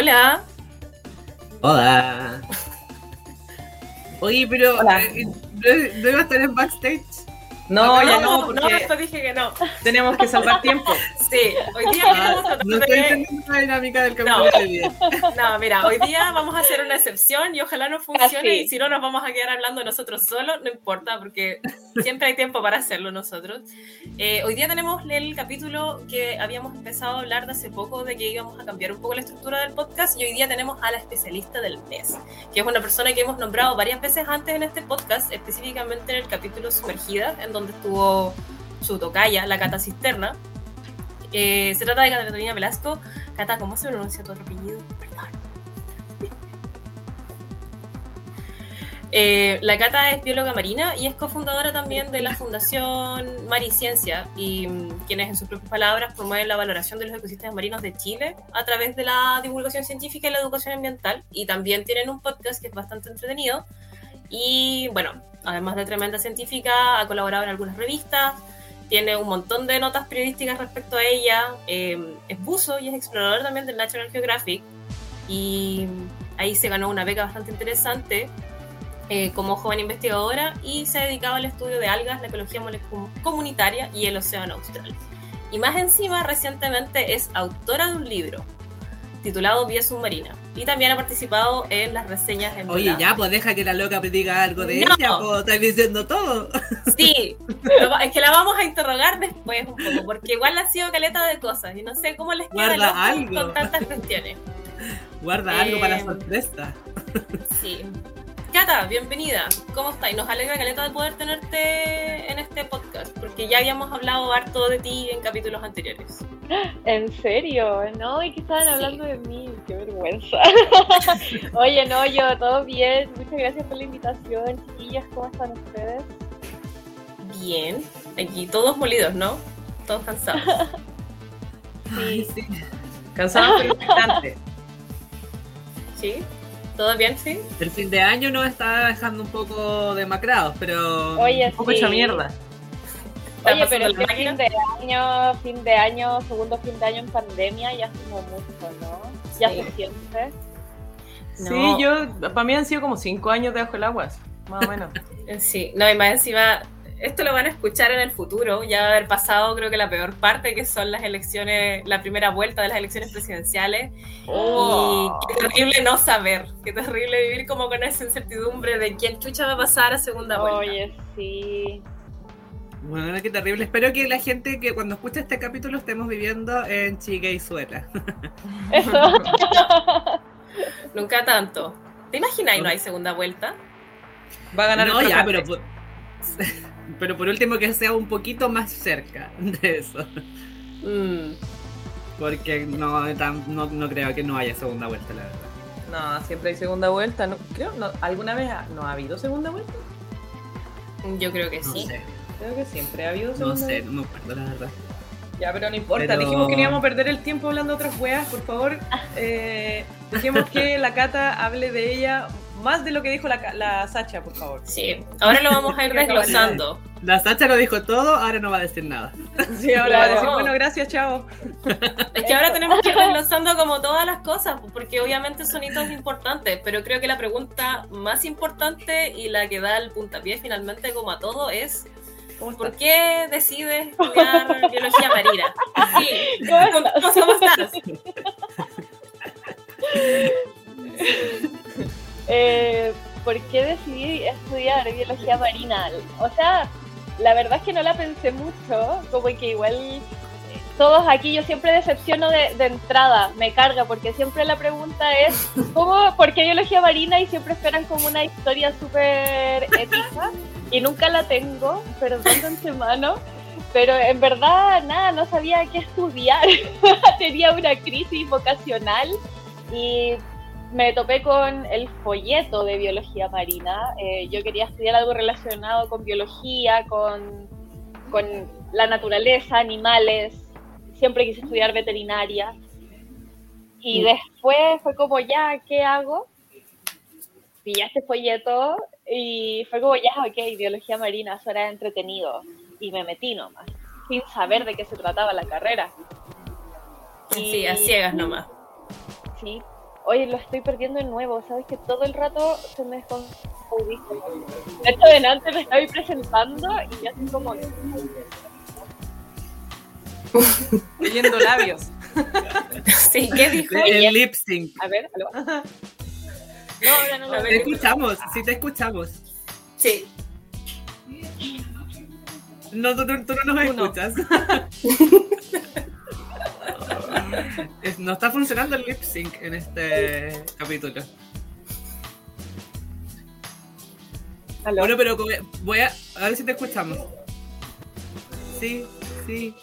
Hola. Hola. Oye, pero Hola. eh, ¿no, no iba a estar en backstage? No, ya no, no, no, porque esto dije que no. tenemos que salvar tiempo. Sí, hoy día Ah, no estoy entendiendo la dinámica del capítulo No. de día. No, mira, hoy día vamos a hacer una excepción y ojalá no funcione Así. y si no nos vamos a quedar hablando nosotros solos, no importa porque siempre hay tiempo para hacerlo nosotros. Eh, hoy día tenemos el capítulo que habíamos empezado a hablar de hace poco de que íbamos a cambiar un poco la estructura del podcast y hoy día tenemos a la especialista del mes, que es una persona que hemos nombrado varias veces antes en este podcast, específicamente en el capítulo Sumergida, en donde estuvo su tocaya, la Cata Cisterna. Eh, se trata de Catalina Velasco. Cata, ¿cómo se pronuncia tu apellido? Perdón. Eh, la Cata es bióloga marina y es cofundadora también de la Fundación Mariciencia y mm, quienes en sus propias palabras promueven la valoración de los ecosistemas marinos de Chile a través de la divulgación científica y la educación ambiental. Y también tienen un podcast que es bastante entretenido. Y bueno, además de tremenda científica ha colaborado en algunas revistas tiene un montón de notas periodísticas respecto a ella, eh, es buzo y es explorador también del National Geographic. Y ahí se ganó una beca bastante interesante eh, como joven investigadora y se dedicaba al estudio de algas, la ecología comunitaria y el océano austral. Y más encima, recientemente es autora de un libro titulado Vía Submarina y también ha participado en las reseñas en Oye, ya, pues deja que la loca diga algo de No. ella, pues estás diciendo todo. Sí, es que la vamos a interrogar después un poco, porque igual ha sido caleta de cosas y no sé cómo les queda Guarda ojo algo. con tantas cuestiones. Guarda algo para Eh, sorpresa. Sí. Cata, bienvenida. ¿Cómo estás? Y nos alegra caleta de poder tenerte en este podcast, porque ya habíamos hablado harto de ti en capítulos anteriores. ¿En serio? ¿No? ¿Y que estaban Sí. hablando de mí? ¡Qué vergüenza! Oye, no, yo todo bien. Muchas gracias por la invitación, chiquillas. ¿Cómo están ustedes? Bien. Aquí todos molidos, ¿no? Todos cansados. Ay, sí. Cansado pero. ¿Sí? ¿Todo bien, sí? El fin de año nos está dejando un poco demacrados, pero. Oye, Un poco sí. hecha mierda. ¿Está Oye, pero es que fin de año, fin de año, segundo fin de año en pandemia, ya como mucho, ¿no? Ya Sí. se siente. No. Sí, yo, para mí han sido como cinco años debajo del agua, más o menos. Sí, no, y más encima, esto lo van a escuchar en el futuro, ya va a haber pasado creo que la peor parte, que son las elecciones, la primera vuelta de las elecciones presidenciales, Oh. y qué terrible no saber, qué terrible vivir como con esa incertidumbre de quién chucha va a pasar a segunda vuelta. Oye, sí. Bueno, qué terrible. Espero que la gente que cuando escuche este capítulo estemos viviendo en Chigueizuela. Eso. Nunca tanto. ¿Te imaginas y no hay segunda vuelta? Va a ganar No, el ya, pero pero por último que sea un poquito más cerca de eso. Mm, Porque no, no, no creo que no haya segunda vuelta, la verdad. No, siempre hay segunda vuelta. No, creo, no, ¿Alguna vez ha- no ha habido segunda vuelta? yo creo que No sí. sé, Creo que siempre ha habido no segunda sé, vuelta. no me acuerdo, la verdad. Ya, pero no importa. Pero- Dijimos que no íbamos a perder el tiempo hablando de otras weas. Por favor, eh, dejemos que la Cata hable de ella más de lo que dijo la, Ca- la Sacha, por favor. Sí, ahora lo vamos a ir desglosando. La Sacha lo dijo todo, ahora no va a decir nada. Sí, ahora va a decir, bueno, gracias, chao. Es que ahora tenemos que ir desglosando como todas las cosas, porque obviamente son hitos importantes, pero creo que la pregunta más importante y la que da el puntapié finalmente como a todo es ¿Cómo ¿por qué decides estudiar biología marina? Sí, ¿Cómo ¿cómo, cómo estás? Eh, ¿Por qué decidí estudiar biología marina? O sea, la verdad es que no la pensé mucho, como que igual todos aquí yo siempre decepciono de, de entrada, me carga, porque siempre la pregunta es, ¿cómo, ¿por qué biología marina? Y siempre esperan como una historia súper épica, y nunca la tengo, perdón de antemano, pero en verdad, nada, no sabía qué estudiar, tenía una crisis vocacional y me topé con el folleto de biología marina. Eh, yo quería estudiar algo relacionado con biología, con, con la naturaleza, animales. Siempre quise estudiar veterinaria. Y después fue como, ya, ¿qué hago? Pillé este folleto y fue como, ya, ok, biología marina, eso era entretenido. Y me metí nomás, sin saber de qué se trataba la carrera. Sí, a ciegas nomás. Sí, Oye, lo estoy perdiendo de nuevo, ¿sabes? Que todo el rato se me desconecta. De hecho, delante me estoy presentando y ya estoy como... Leyendo labios. Sí, ¿qué dijo? El lip sync. A ver, ¿aló? No, no ver, Te escuchamos, sí te escuchamos. Sí. No, tú, tú- tú no nos Tú no. escuchas. No está funcionando el lip sync en este capítulo. ¿Aló? Bueno, pero voy a, a ver si te escuchamos. Sí, sí.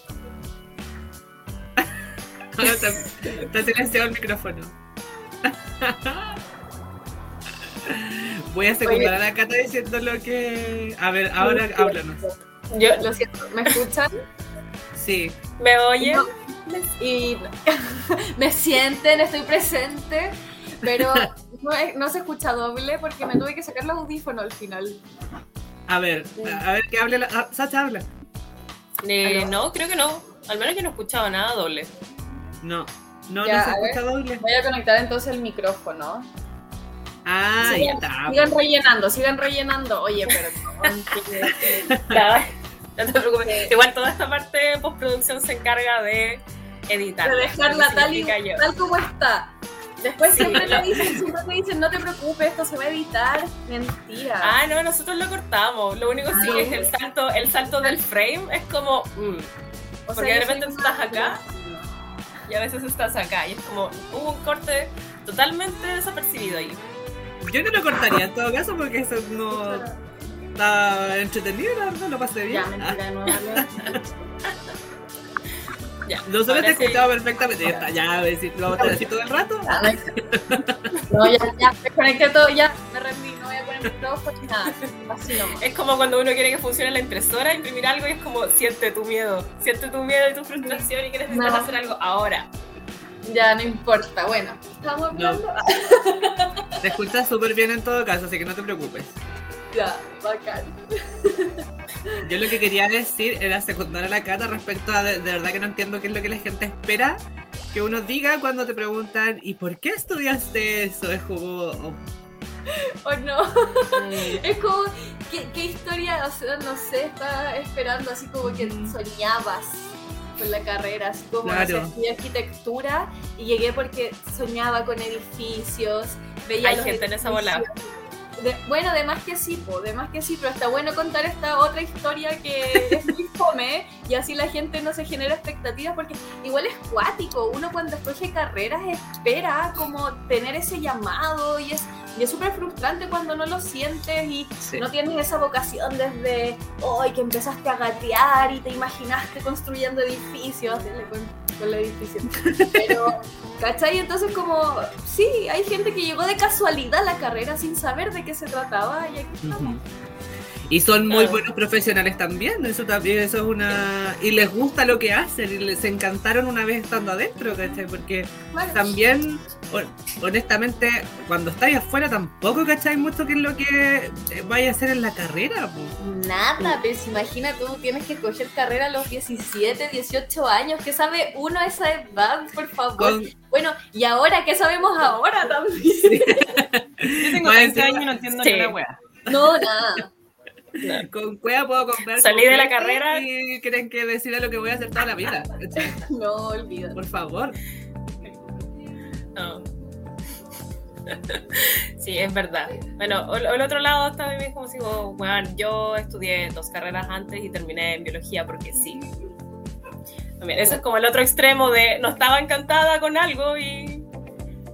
Ahora está, está silenciado el micrófono. Voy a secundar a la Cata diciendo lo que. A ver, ahora háblanos. Yo, Lo siento, ¿me escuchan? Sí. ¿Me oye? No. Y me sienten, estoy presente, pero no, se escucha doble porque me tuve que sacar los audífonos al final. A ver, a ver que hable la. ah, Sacha habla. Eh, no, creo que no. Al menos yo no escuchaba nada doble. No. No, Ya, no se ver. escucha doble. Voy a conectar entonces el micrófono. Ah, Sí, ahí está. Sigan rellenando, sigan rellenando. Oye, que- Nada, no te preocupes. Igual toda esta parte de postproducción se encarga de editar. de dejarla tal, y, tal como está. Después Sí, siempre lo- me dicen, siempre me dicen, no te preocupes, esto se va a editar. Mentira. Ah, no, nosotros lo cortamos. Lo único sí Ah. es el salto, el salto del frame es como. mm, O porque de repente estás acá. y a veces estás acá. Y es como. Hubo un corte totalmente desapercibido ahí. Yo no lo cortaría en todo caso porque eso no está entretenido, la verdad, lo pasé bien. Ya, mentira, no. ya. Ya. Nosotros te sí. escuchamos perfectamente. Ya está, ya, a ver si lo vamos a así todo el rato. Ya, no ya, ya, me conecté todo, ya, me rendí, no voy a poner micrófono ni nada. Así nomás. Es como cuando uno quiere que funcione la impresora, imprimir algo y es como siente tu miedo, siente tu miedo y tu frustración y quieres necesitas No. hacer algo ahora. Ya, no importa. Bueno, estamos hablando. Te escuchas súper bien en todo caso, así que no te preocupes. Ya, bacán. Yo lo que quería decir era secundar a la Cata respecto a de, de verdad que no entiendo qué es lo que la gente espera que uno diga cuando te preguntan ¿y por qué estudiaste eso? Es como oh, O no. Es como, ¿qué, qué historia? O sea, no sé, estaba esperando así como que soñabas con la carrera, así como no sé, Claro. estudié arquitectura y llegué porque soñaba con edificios, veía Hay los gente en esa bola. De- bueno, de más que sí, po, de más que sí, pero está bueno contar esta otra historia que es muy fome y así la gente no se genera expectativas porque igual es cuático, uno cuando escoge carreras espera como tener ese llamado y es y es súper frustrante cuando no lo sientes y sí. no tienes esa vocación desde hoy que empezaste a gatear y te imaginaste construyendo edificios con, el edificio. Pero, ¿cachai? Entonces como, sí, hay gente que llegó de casualidad a la carrera sin saber de qué se trataba y aquí estamos. Y son muy buenos profesionales también, eso también, eso es una... Y les gusta lo que hacen y les encantaron una vez estando adentro, ¿cachai? Porque Bueno, también, hon- honestamente, cuando estáis afuera tampoco cacháis mucho qué es lo que eh, vaya a hacer en la carrera. Nada, pues imagina tú tienes que escoger carrera a los 17, 18 años. ¿Qué sabe uno a esa edad, por favor? Con, Bueno, y ahora, ¿qué sabemos ahora también? Yo tengo Más 20 encima- años y no entiendo Sí. ni una wea. No, nada. Con cueva puedo comprar. Salí de la carrera. Y creen que decida lo que voy a hacer toda la vida. No, olvídate. Por favor. No. Sí, es verdad. Bueno, el, el otro lado también es como si, bueno, yo estudié dos carreras antes y terminé en biología porque sí. También, eso es como el otro extremo de no estaba encantada con algo y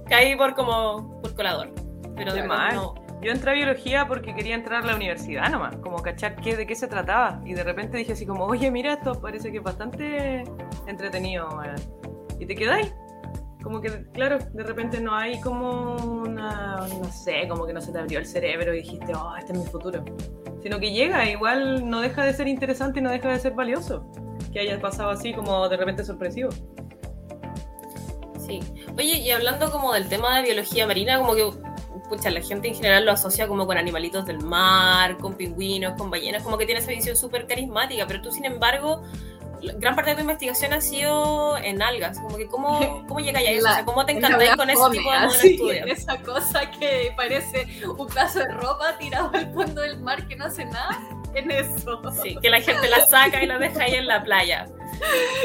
caí por como por colador. Pero mal. no. Yo entré a biología porque quería entrar a la universidad nomás, como cachar qué, de qué se trataba. Y de repente dije así como, oye, mira, esto parece que es bastante entretenido. weón". Y te quedáis. Como que, claro, de repente no hay como una, no sé, como que no se te abrió el cerebro y dijiste, oh, este es mi futuro. Sino que llega, igual no deja de ser interesante y no deja de ser valioso. Que haya pasado así como de repente sorpresivo. Sí. Oye, y hablando como del tema de biología marina, como que, pucha, la gente en general lo asocia como con animalitos del mar, con pingüinos, con ballenas, como que tiene esa visión súper carismática, pero tú, sin embargo, gran parte de tu investigación ha sido en algas, como que cómo, cómo llegáis a eso, La- o sea, cómo te en encantáis con ese tipo de así, estudio. Esa cosa que parece un pedazo de ropa tirado al fondo del mar que no hace nada. En eso. Sí, que la gente la saca y la deja ahí en la playa.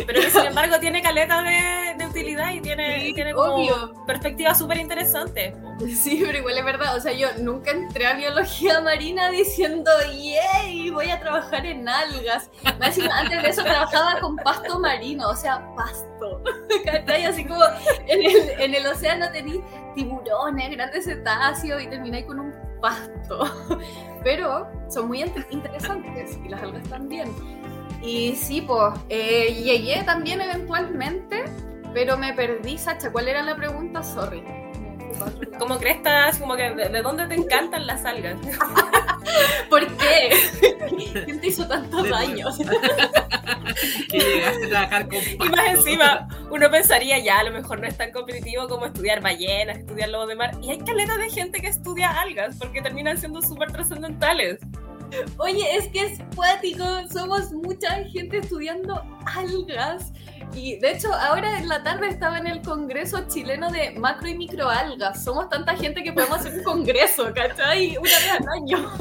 Pero que sin embargo tiene caleta de, de utilidad y tiene, Sí, tiene como obvio. perspectivas súper interesantes. Sí, pero igual es verdad. O sea, yo nunca entré a biología marina diciendo, ¡yay! Voy a trabajar en algas. Antes de eso trabajaba con pasto marino, o sea, pasto. ¿Cachai? Así como en el, en el océano tenéis tiburones, grandes cetáceos y termináis con un pasto. Pero son muy int- interesantes y las algas también. Y sí, pues, eh, llegué también eventualmente, pero me perdí, Sacha. ¿Cuál era la pregunta? Sorry. Como crestas, como que de, de dónde te encantan las algas. ¿Por qué? ¿Quién te hizo tanto De daño? Que llegaste a trabajar con Y más encima, uno pensaría ya, a lo mejor no es tan competitivo como estudiar ballenas, estudiar lobos de mar. Y hay caleta de gente que estudia algas porque terminan siendo súper trascendentales. Oye, es que es cuático. Somos mucha gente estudiando algas. Y de hecho, ahora en la tarde estaba en el Congreso Chileno de Macro y Microalgas. Somos tanta gente que podemos hacer un congreso, ¿cachai? Una vez al año.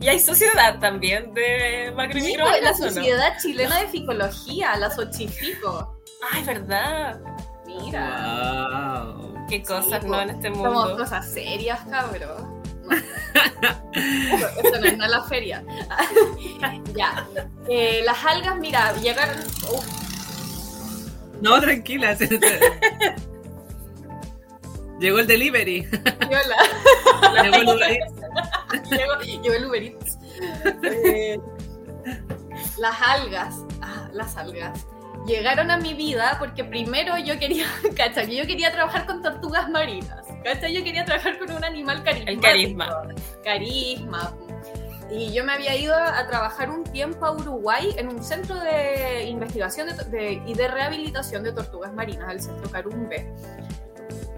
Y hay sociedad también de macro y pues, la algas, ¿o no? Sociedad Chilena de Ficología, la Xochifico. Ay, verdad. Mira. Wow. Qué cosas, Sí, ¿no? En este Somos mundo. cosas serias, cabrón. No. Esto no es nada la feria. ya. Eh, las algas, mira, llegaron. Uf, No, tranquila. Llegó el delivery. yo la- Llegó el Uber Eats. llegó, llegó el Uber Eats. Eh, las algas. Ah, las algas. Llegaron a mi vida porque primero yo quería, cacha, que yo quería trabajar con tortugas marinas. Cacha, yo quería trabajar con un animal carismático. El carisma. carisma. Y yo me había ido a trabajar un tiempo a Uruguay en un centro de investigación de- de- y de rehabilitación de tortugas marinas, el centro Carumbe.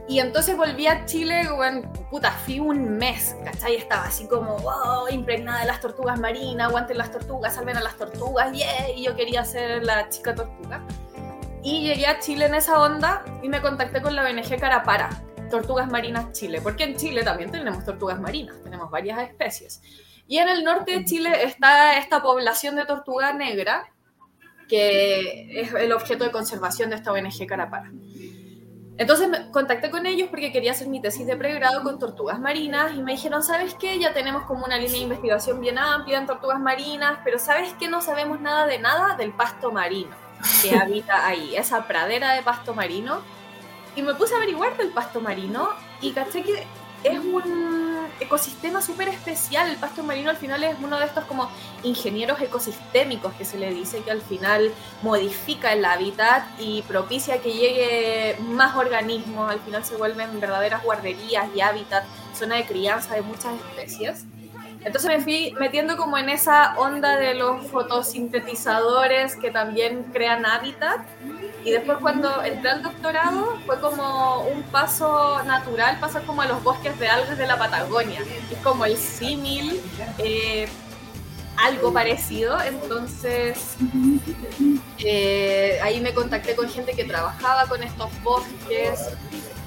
Y entonces volví a Chile, bueno, puta, fui un mes, ¿cachai? Estaba así como, wow, impregnada de las tortugas marinas, aguanten las tortugas, salven a las tortugas, yeah, y yo quería ser la chica tortuga. Y llegué a Chile en esa onda y me contacté con la ONG Carapara, Tortugas Marinas Chile, porque en Chile también tenemos tortugas marinas, tenemos varias especies. Y en el norte de Chile está esta población de tortuga negra, que es el objeto de conservación de esta ONG Carapara. Entonces me contacté con ellos porque quería hacer mi tesis de pregrado con tortugas marinas y me dijeron, ¿sabes qué? Ya tenemos como una línea de investigación bien amplia en tortugas marinas, pero ¿sabes qué? No sabemos nada de nada del pasto marino que habita ahí, esa pradera de pasto marino. Y me puse a averiguar del pasto marino y caché que es un ecosistema súper especial. El pasto marino al final es uno de estos como ingenieros ecosistémicos que se le dice que al final modifica el hábitat y propicia que llegue más organismos. Al final se vuelven verdaderas guarderías y hábitat, zona de crianza de muchas especies. Entonces me fui metiendo como en esa onda de los fotosintetizadores que también crean hábitat. Y después cuando entré al doctorado fue como un paso natural pasar como a los bosques de algas de la Patagonia. Es como el símil, eh, algo parecido. Entonces eh, ahí me contacté con gente que trabajaba con estos bosques.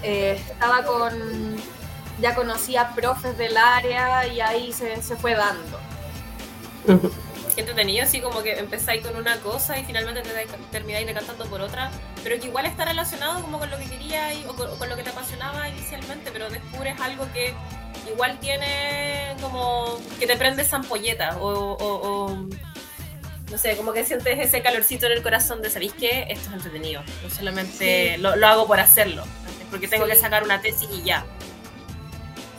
eh, estaba con, ya conocía profes del área y ahí se, se fue dando. Qué entretenido, así como que empezáis con una cosa y finalmente termináis decantando por otra, pero que igual está relacionado como con lo que querías o con, o con lo que te apasionaba inicialmente, pero descubres algo que igual tiene como que te prende esa ampolleta o, o- o, no sé, como que sientes ese calorcito en el corazón de, ¿sabéis qué? Esto es entretenido, no solamente lo, lo hago por hacerlo, porque tengo Sí. que sacar una tesis y ya.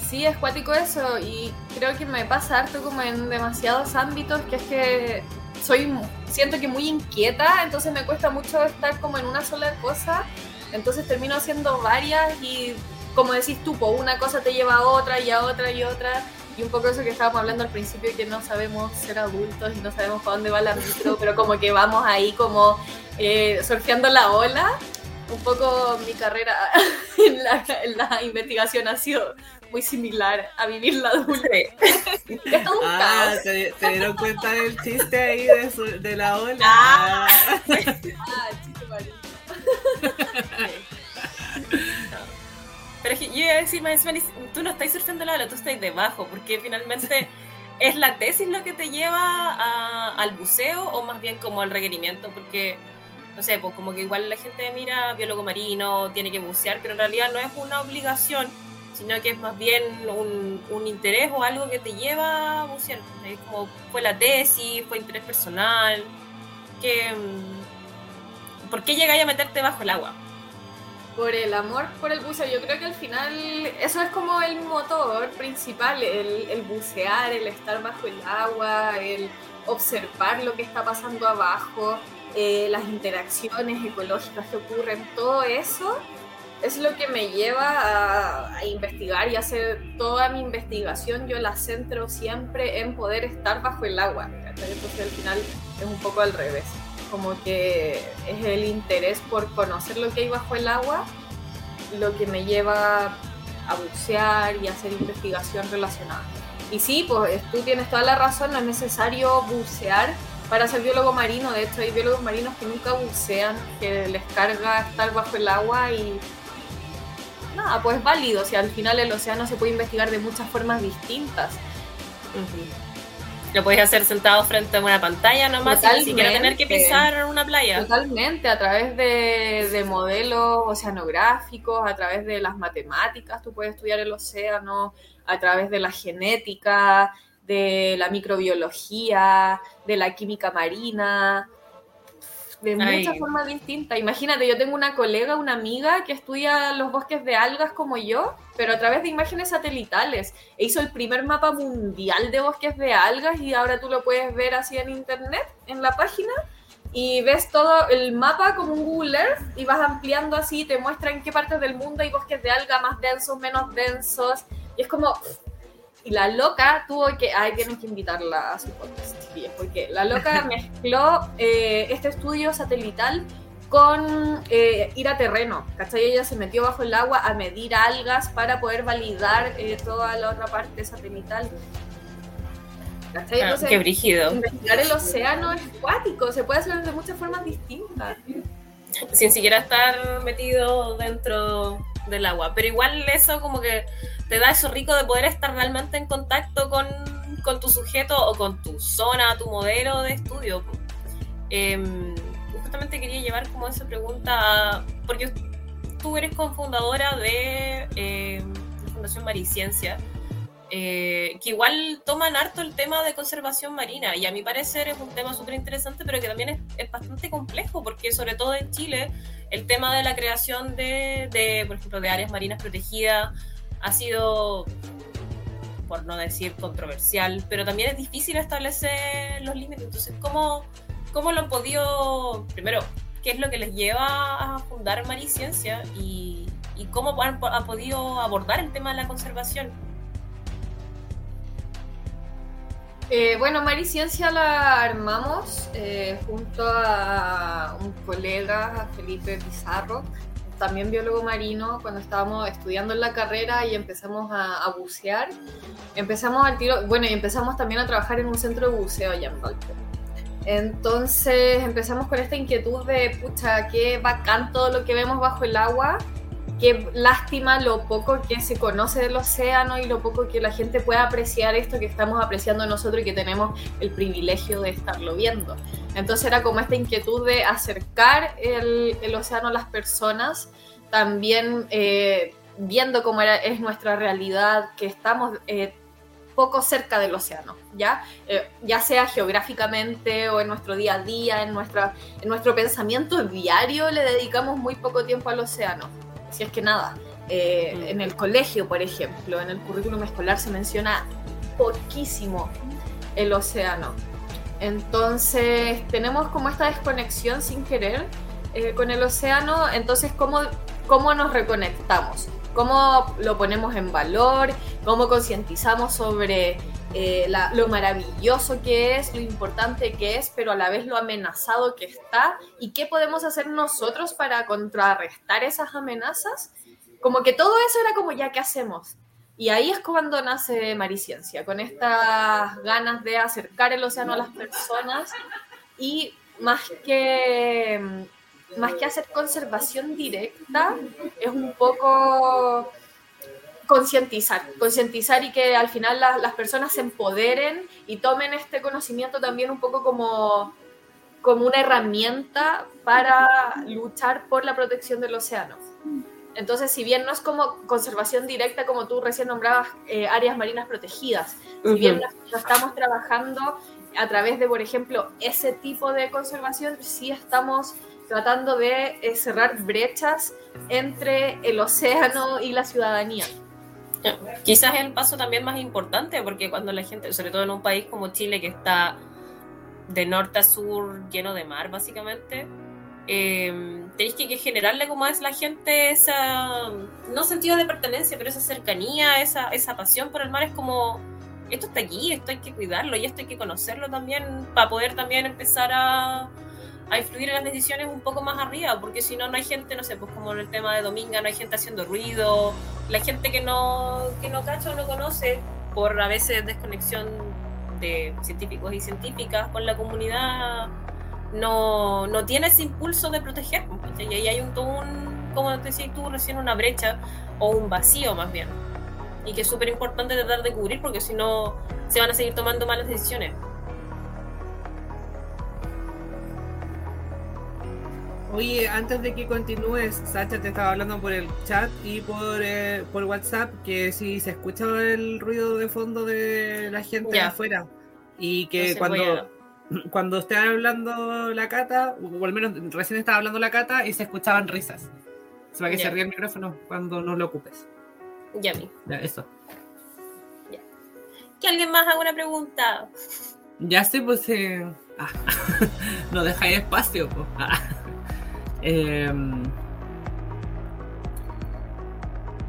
Sí, es cuático eso y creo que me pasa harto como en demasiados ámbitos que es que soy, siento que muy inquieta, entonces me cuesta mucho estar como en una sola cosa, entonces termino haciendo varias y como decís tú, po, una cosa te lleva a otra y a otra y otra y un poco eso que estábamos hablando al principio que no sabemos ser adultos y no sabemos para dónde va la micro, pero como que vamos ahí como eh, surfeando la ola un poco mi carrera en la, en la investigación ha sido muy similar a vivir la todo un Ah. ¿te, te dieron cuenta del chiste ahí de, su- de la ola. Ah. Ah, chiste marido. Pero es que yo iba a decir, más tú no estás surfeando la ola, tú estás debajo, porque finalmente es la tesis lo que te lleva a- al buceo o más bien como al requerimiento, porque, no sé, pues como que igual la gente mira biólogo marino, tiene que bucear, pero en realidad no es una obligación, sino que es más bien un, interés o algo que te lleva a bucear. Es como fue la tesis, fue interés personal, que... mm, ¿Por qué llegáis a meterte bajo el agua? Por el amor por el buceo, yo creo que al final eso es como el motor principal, el, el bucear, el estar bajo el agua, el observar lo que está pasando abajo, eh, las interacciones ecológicas que ocurren, todo eso es lo que me lleva a, a investigar y hacer toda mi investigación, yo la centro siempre en poder estar bajo el agua, ¿cachai? entonces al final es un poco al revés como que es el interés por conocer lo que hay bajo el agua lo que me lleva a bucear y a hacer investigación relacionada. Y sí, pues tú tienes toda la razón, no es necesario bucear para ser biólogo marino, de hecho hay biólogos marinos que nunca bucean, que les carga estar bajo el agua y nada, pues es válido, si al final el océano se puede investigar de muchas formas distintas. Lo podéis hacer sentado frente a una pantalla nomás, sin siquiera tener que Totalmente. pisar una playa. Totalmente, a través de, de modelos oceanográficos, a través de las matemáticas, tú puedes estudiar el océano, a través de la genética, de la microbiología, de la química marina, de Ay. muchas formas distintas. Imagínate, yo tengo una colega, una amiga que estudia los bosques de algas como yo, pero a través de imágenes satelitales. E hizo el primer mapa mundial de bosques de algas y ahora tú lo puedes ver así en internet, en la página y ves todo el mapa como un Google Earth y vas ampliando así, te muestra en qué partes del mundo hay bosques de alga más densos, menos densos, y es como... Y la loca tuvo que... Ay, tienen que invitarla a su podcast, porque la loca mezcló eh, este estudio satelital con eh, ir a terreno, ¿cachai? Ella se metió bajo el agua a medir algas para poder validar eh, toda la otra parte satelital. ¿Cachai? Ah, Entonces, qué brígido. investigar el océano es acuático, se puede hacer de muchas formas distintas. Sin siquiera estar metido dentro del agua. Pero igual eso como que te da eso rico de poder estar realmente en contacto con, con tu sujeto o con tu zona, tu modelo de estudio. Em, justamente quería llevar como esa pregunta, porque tú eres cofundadora de eh, Fundación Mariciencia, eh, que igual toman harto el tema de conservación marina y a mi parecer es un tema súper interesante, pero que también es, es bastante complejo, porque sobre todo en Chile el tema de la creación de, de, por ejemplo, de áreas marinas protegidas ha sido, por no decir controversial, pero también es difícil establecer los límites. Entonces, ¿cómo, cómo lo han podido, primero, qué es lo que les lleva a fundar Mariciencia y, y cómo han, ha podido abordar el tema de la conservación? Eh, bueno, Mariciencia la armamos eh, junto a un colega, Felipe Pizarro, también biólogo marino, cuando estábamos estudiando en la carrera y empezamos a, a bucear. Empezamos al tiro, bueno, y empezamos también a trabajar en un centro de buceo allá en Valpo. Entonces empezamos con esta inquietud de, pucha, qué bacán todo lo que vemos bajo el agua, qué lástima lo poco que se conoce del océano y lo poco que la gente puede apreciar esto que estamos apreciando nosotros y que tenemos el privilegio de estarlo viendo. Entonces era como esta inquietud de acercar el, el océano a las personas, también eh, viendo cómo es nuestra realidad, que estamos eh, poco cerca del océano, ¿ya? Eh, ya sea geográficamente o en nuestro día a día, en, nuestra, en nuestro pensamiento diario, le dedicamos muy poco tiempo al océano, si es que nada. Eh, Mm. En el colegio, por ejemplo, en el currículum escolar se menciona poquísimo el océano. Entonces tenemos como esta desconexión sin querer eh, con el océano, entonces ¿cómo, cómo nos reconectamos? cómo lo ponemos en valor, cómo concientizamos sobre eh, la- lo maravilloso que es, lo importante que es, pero a la vez lo amenazado que está, y qué podemos hacer nosotros para contrarrestar esas amenazas. Como que todo eso era como ya, ¿qué hacemos? Y ahí es cuando nace Mariciencia, con estas ganas de acercar el océano a las personas y más que, más que hacer conservación directa, es un poco concientizar, concientizar y que al final la- las personas se empoderen y tomen este conocimiento también un poco como, como una herramienta para luchar por la protección del océano. Entonces, si bien no es como conservación directa, como tú recién nombrabas, eh, áreas marinas protegidas, si bien no estamos trabajando a través de, por ejemplo, ese tipo de conservación, sí estamos tratando de eh, cerrar brechas entre el océano y la ciudadanía. Quizás el paso también más importante, porque cuando la gente, sobre todo en un país como Chile, que está de norte a sur lleno de mar, básicamente, eh, tenéis que, que generarle como es la gente esa, no sentido de pertenencia, pero esa cercanía, esa, esa pasión por el mar, es como, esto está aquí, esto hay que cuidarlo y esto hay que conocerlo también, para poder también empezar a, a influir en las decisiones un poco más arriba, porque si no, no hay gente, no sé, pues como en el tema de Dominga, no hay gente haciendo ruido, la gente que no, que no cacha o no conoce, por a veces desconexión de científicos y científicas con la comunidad, no, no tiene ese impulso de proteger. ¿cachai? Y ahí hay un, un, como te decías tú recién, una brecha o un vacío más bien. Y que es súper importante tratar de cubrir porque si no se van a seguir tomando malas decisiones. Oye, antes de que continúes, Sacha te estaba hablando por el chat y por, eh, por WhatsApp que si se escucha el ruido de fondo de la gente afuera y que cuando, cuando esté hablando la cata, o al menos recién estaba hablando la cata y se escuchaban risas. Sea, para que se ríe el micrófono cuando no lo ocupes. Ya. Ya, eso. ¿Que alguien más haga una pregunta? Ya sé, pues. eh, ah, no dejáis espacio, pues. Ah. Em,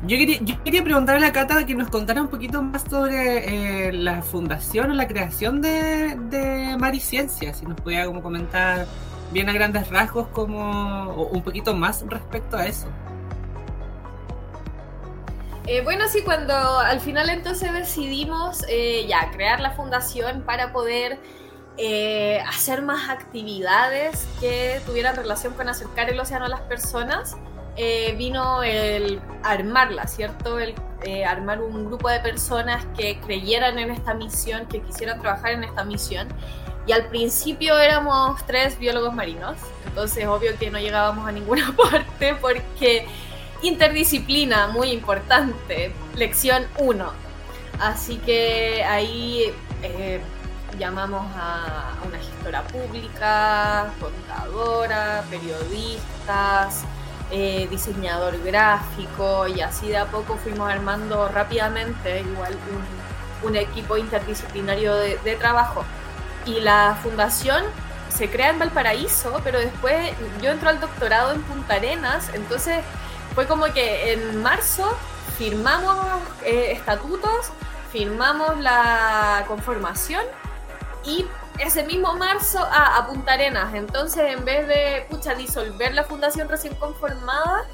yo, quería, yo quería preguntarle a Cata que nos contara un poquito más sobre eh, la fundación o la creación de, de Mariciencia. Si nos pudiera como comentar bien a grandes rasgos como un poquito más respecto a eso. Eh, bueno, sí, cuando al final entonces decidimos eh, ya crear la fundación para poder eh, hacer más actividades que tuvieran relación con acercar el océano a las personas, eh, vino el armarla, ¿cierto? El eh, armar un grupo de personas que creyeran en esta misión, que quisieran trabajar en esta misión. Y al principio éramos tres biólogos marinos, entonces obvio que no llegábamos a ninguna parte porque interdisciplina, muy importante, lección 1. Así que ahí llamamos a, una gestora pública, contadora, periodistas, eh, diseñador gráfico y así de a poco fuimos armando rápidamente igual un, un equipo interdisciplinario de, de trabajo. Y la fundación se crea en Valparaíso, pero después yo entro al doctorado en Punta Arenas, entonces fue como que en marzo firmamos eh, estatutos, firmamos la conformación y ese mismo marzo a, a Punta Arenas. Entonces, en vez de pucha, disolver la fundación recién conformada,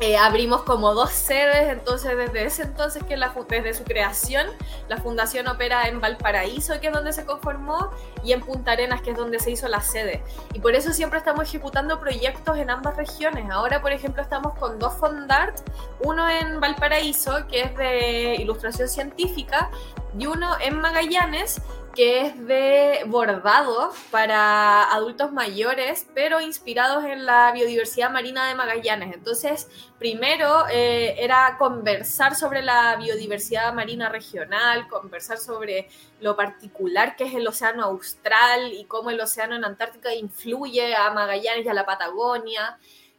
eh, abrimos como dos sedes. Entonces, desde ese entonces, que la, desde su creación, la fundación opera en Valparaíso, que es donde se conformó, y en Punta Arenas, que es donde se hizo la sede. Y por eso siempre estamos ejecutando proyectos en ambas regiones. Ahora, por ejemplo, estamos con dos Fondart, uno en Valparaíso, que es de ilustración científica, y uno en Magallanes, que es de bordado para adultos mayores, pero inspirados en la biodiversidad marina de Magallanes. Entonces, primero eh, era conversar sobre la biodiversidad marina regional, conversar sobre lo particular que es el océano austral y cómo el océano en Antártica influye a Magallanes y a la Patagonia.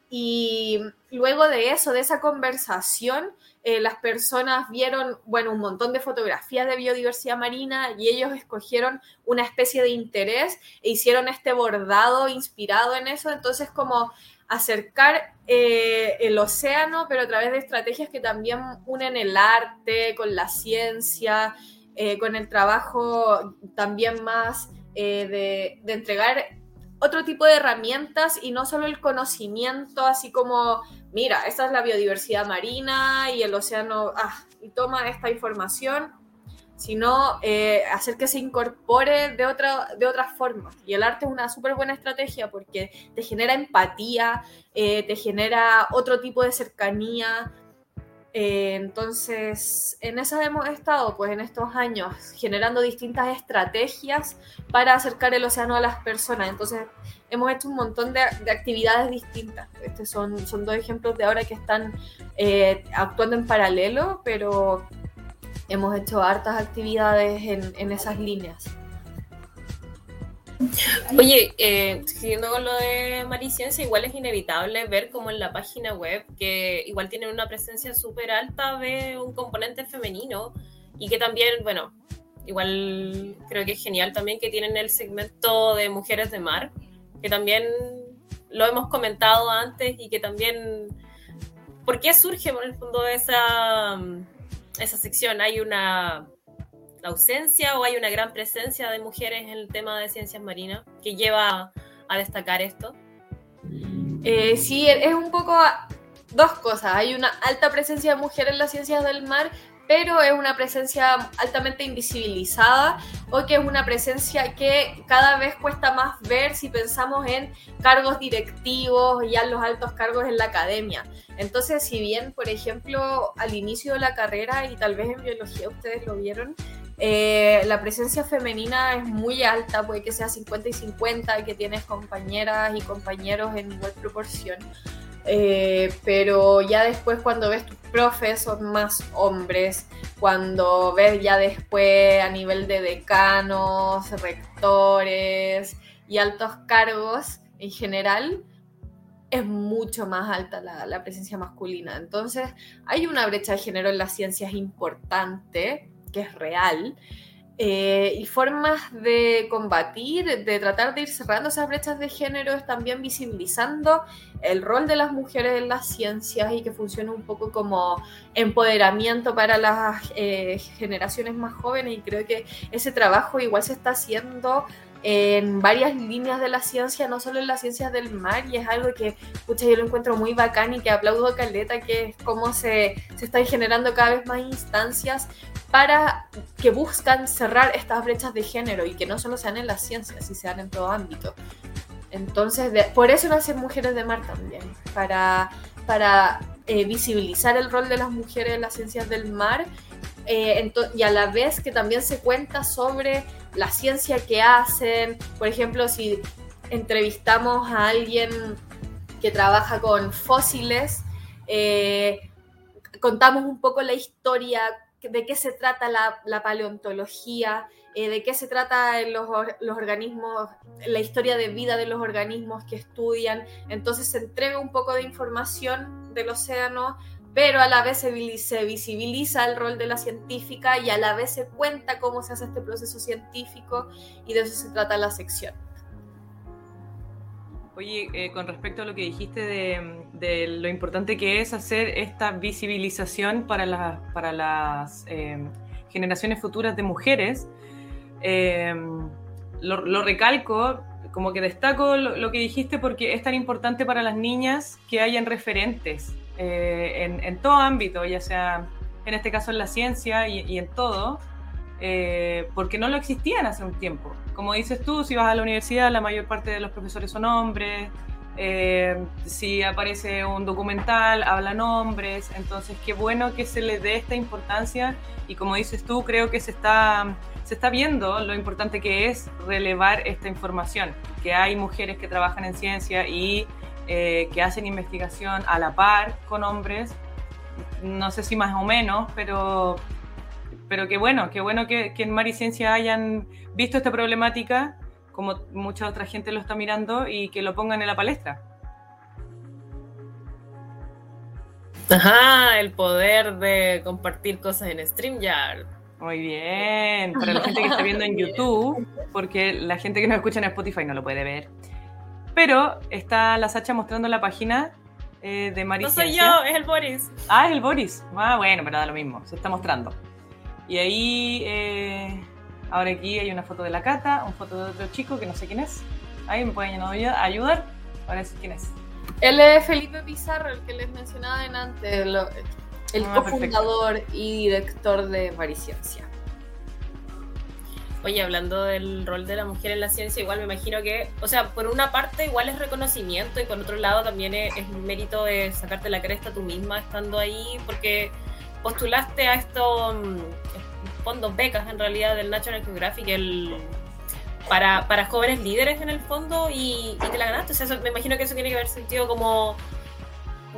Y luego de eso, de esa conversación, eh, las personas vieron, bueno, un montón de fotografías de biodiversidad marina y ellos escogieron una especie de interés e hicieron este bordado inspirado en eso. Entonces, como acercar eh, el océano, pero a través de estrategias que también unen el arte con la ciencia, eh, con el trabajo también más de entregar otro tipo de herramientas y no solo el conocimiento, así como, mira, esta es la biodiversidad marina y el océano, ah, y toma esta información, sino eh, hacer que se incorpore de otra, de otra forma. Y el arte es una súper buena estrategia porque te genera empatía, eh, te genera otro tipo de cercanía. Eh, entonces, en eso hemos estado, pues en estos años, generando distintas estrategias para acercar el océano a las personas. Entonces, hemos hecho un montón de, de actividades distintas. Estos son, dos ejemplos de ahora que están eh, actuando en paralelo, pero hemos hecho hartas actividades en esas líneas. Oye, eh, siguiendo con lo de Mariciencia, igual es inevitable ver como en la página web que igual tienen una presencia súper alta de un componente femenino y que también, bueno, igual creo que es genial también que tienen el segmento de mujeres de mar, que también lo hemos comentado antes y que también, ¿por qué surge en el fondo esa, esa sección? Hay una ausencia o hay una gran presencia de mujeres en el tema de ciencias marinas que lleva a destacar esto? Eh, sí, es un poco dos cosas. Hay una alta presencia de mujeres en las ciencias del mar, pero es una presencia altamente invisibilizada o que es una presencia que cada vez cuesta más ver si pensamos en cargos directivos y en los altos cargos en la academia. Entonces, si bien, por ejemplo, al inicio de la carrera, y tal vez en biología ustedes lo vieron, eh, la presencia femenina es muy alta, puede que sea 50 y 50, que tienes compañeras y compañeros en igual proporción. Eh, pero ya después cuando ves tus profes son más hombres, cuando ves ya después a nivel de decanos, rectores y altos cargos en general, es mucho más alta la presencia masculina. Entonces hay una brecha de género en las ciencias importante, que es real, eh, y formas de combatir, de tratar de ir cerrando esas brechas de género, es también visibilizando el rol de las mujeres en las ciencias y que funcione un poco como empoderamiento para las eh, generaciones más jóvenes. Y creo que ese trabajo igual se está haciendo en varias líneas de la ciencia, no solo en las ciencias del mar, y es algo que, pucha, yo lo encuentro muy bacán y que aplaudo a Caleta, que es cómo se, se están generando cada vez más instancias para que buscan cerrar estas brechas de género y que no solo sean en las ciencias, sino sean en todo ámbito. Entonces, de, por eso nacen Mujeres de Mar también, para, para eh, visibilizar el rol de las mujeres en las ciencias del mar eh, y a la vez que también se cuenta sobre la ciencia que hacen. Por ejemplo, si entrevistamos a alguien que trabaja con fósiles, eh, contamos un poco la historia, de qué se trata la, paleontología, eh, de qué se trata los, los, organismos, la historia de vida de los organismos que estudian. Entonces se entrega un poco de información del océano pero a la vez se, visibiliza el rol de la científica y a la vez se cuenta cómo se hace este proceso científico y de eso se trata la sección. Oye, eh, con respecto a lo que dijiste de, de, lo importante que es hacer esta visibilización para, la, para las eh, generaciones futuras de mujeres, eh, lo, lo, recalco, como que destaco lo, lo que dijiste porque es tan importante para las niñas que hayan referentes eh, en, todo ámbito, ya sea en este caso en la ciencia y, y en todo, eh, porque no lo existían hace un tiempo. Como dices tú, si vas a la universidad, la mayor parte de los profesores son hombres, eh, si aparece un documental, hablan hombres, entonces qué bueno que se le dé esta importancia. Y como dices tú, creo que se está, se está viendo lo importante que es relevar esta información, que hay mujeres que trabajan en ciencia y eh, que hacen investigación a la par con hombres, no sé si más o menos, pero, pero qué bueno, qué bueno que, que en Mar y Ciencia hayan visto esta problemática, como mucha otra gente lo está mirando, y que lo pongan en la palestra. Ajá, el poder de compartir cosas en StreamYard. Muy bien, para la gente que está viendo en YouTube, porque la gente que nos escucha en Spotify no lo puede ver. Pero está la Sacha mostrando la página eh, de Mari No soy yo, es el Boris. Ah, es el Boris. Ah, bueno, pero da lo mismo, se está mostrando. Y ahí, eh, ahora aquí hay una foto de la Cata, una foto de otro chico que no sé quién es. Ahí me pueden ayudar para decir quién es. Él es Felipe Pizarro, el que les mencionaba antes, lo- el Ah, cofundador y director de Mariciencia. Oye, hablando del rol de la mujer en la ciencia, igual me imagino que, o sea, por una parte igual es reconocimiento y por otro lado también es, un mérito de sacarte la cresta tú misma estando ahí, porque postulaste a estos mm, fondos, becas en realidad del National Geographic, el, para, para jóvenes líderes en el fondo y, te la ganaste. O sea, eso- me imagino que eso tiene que haber sentido como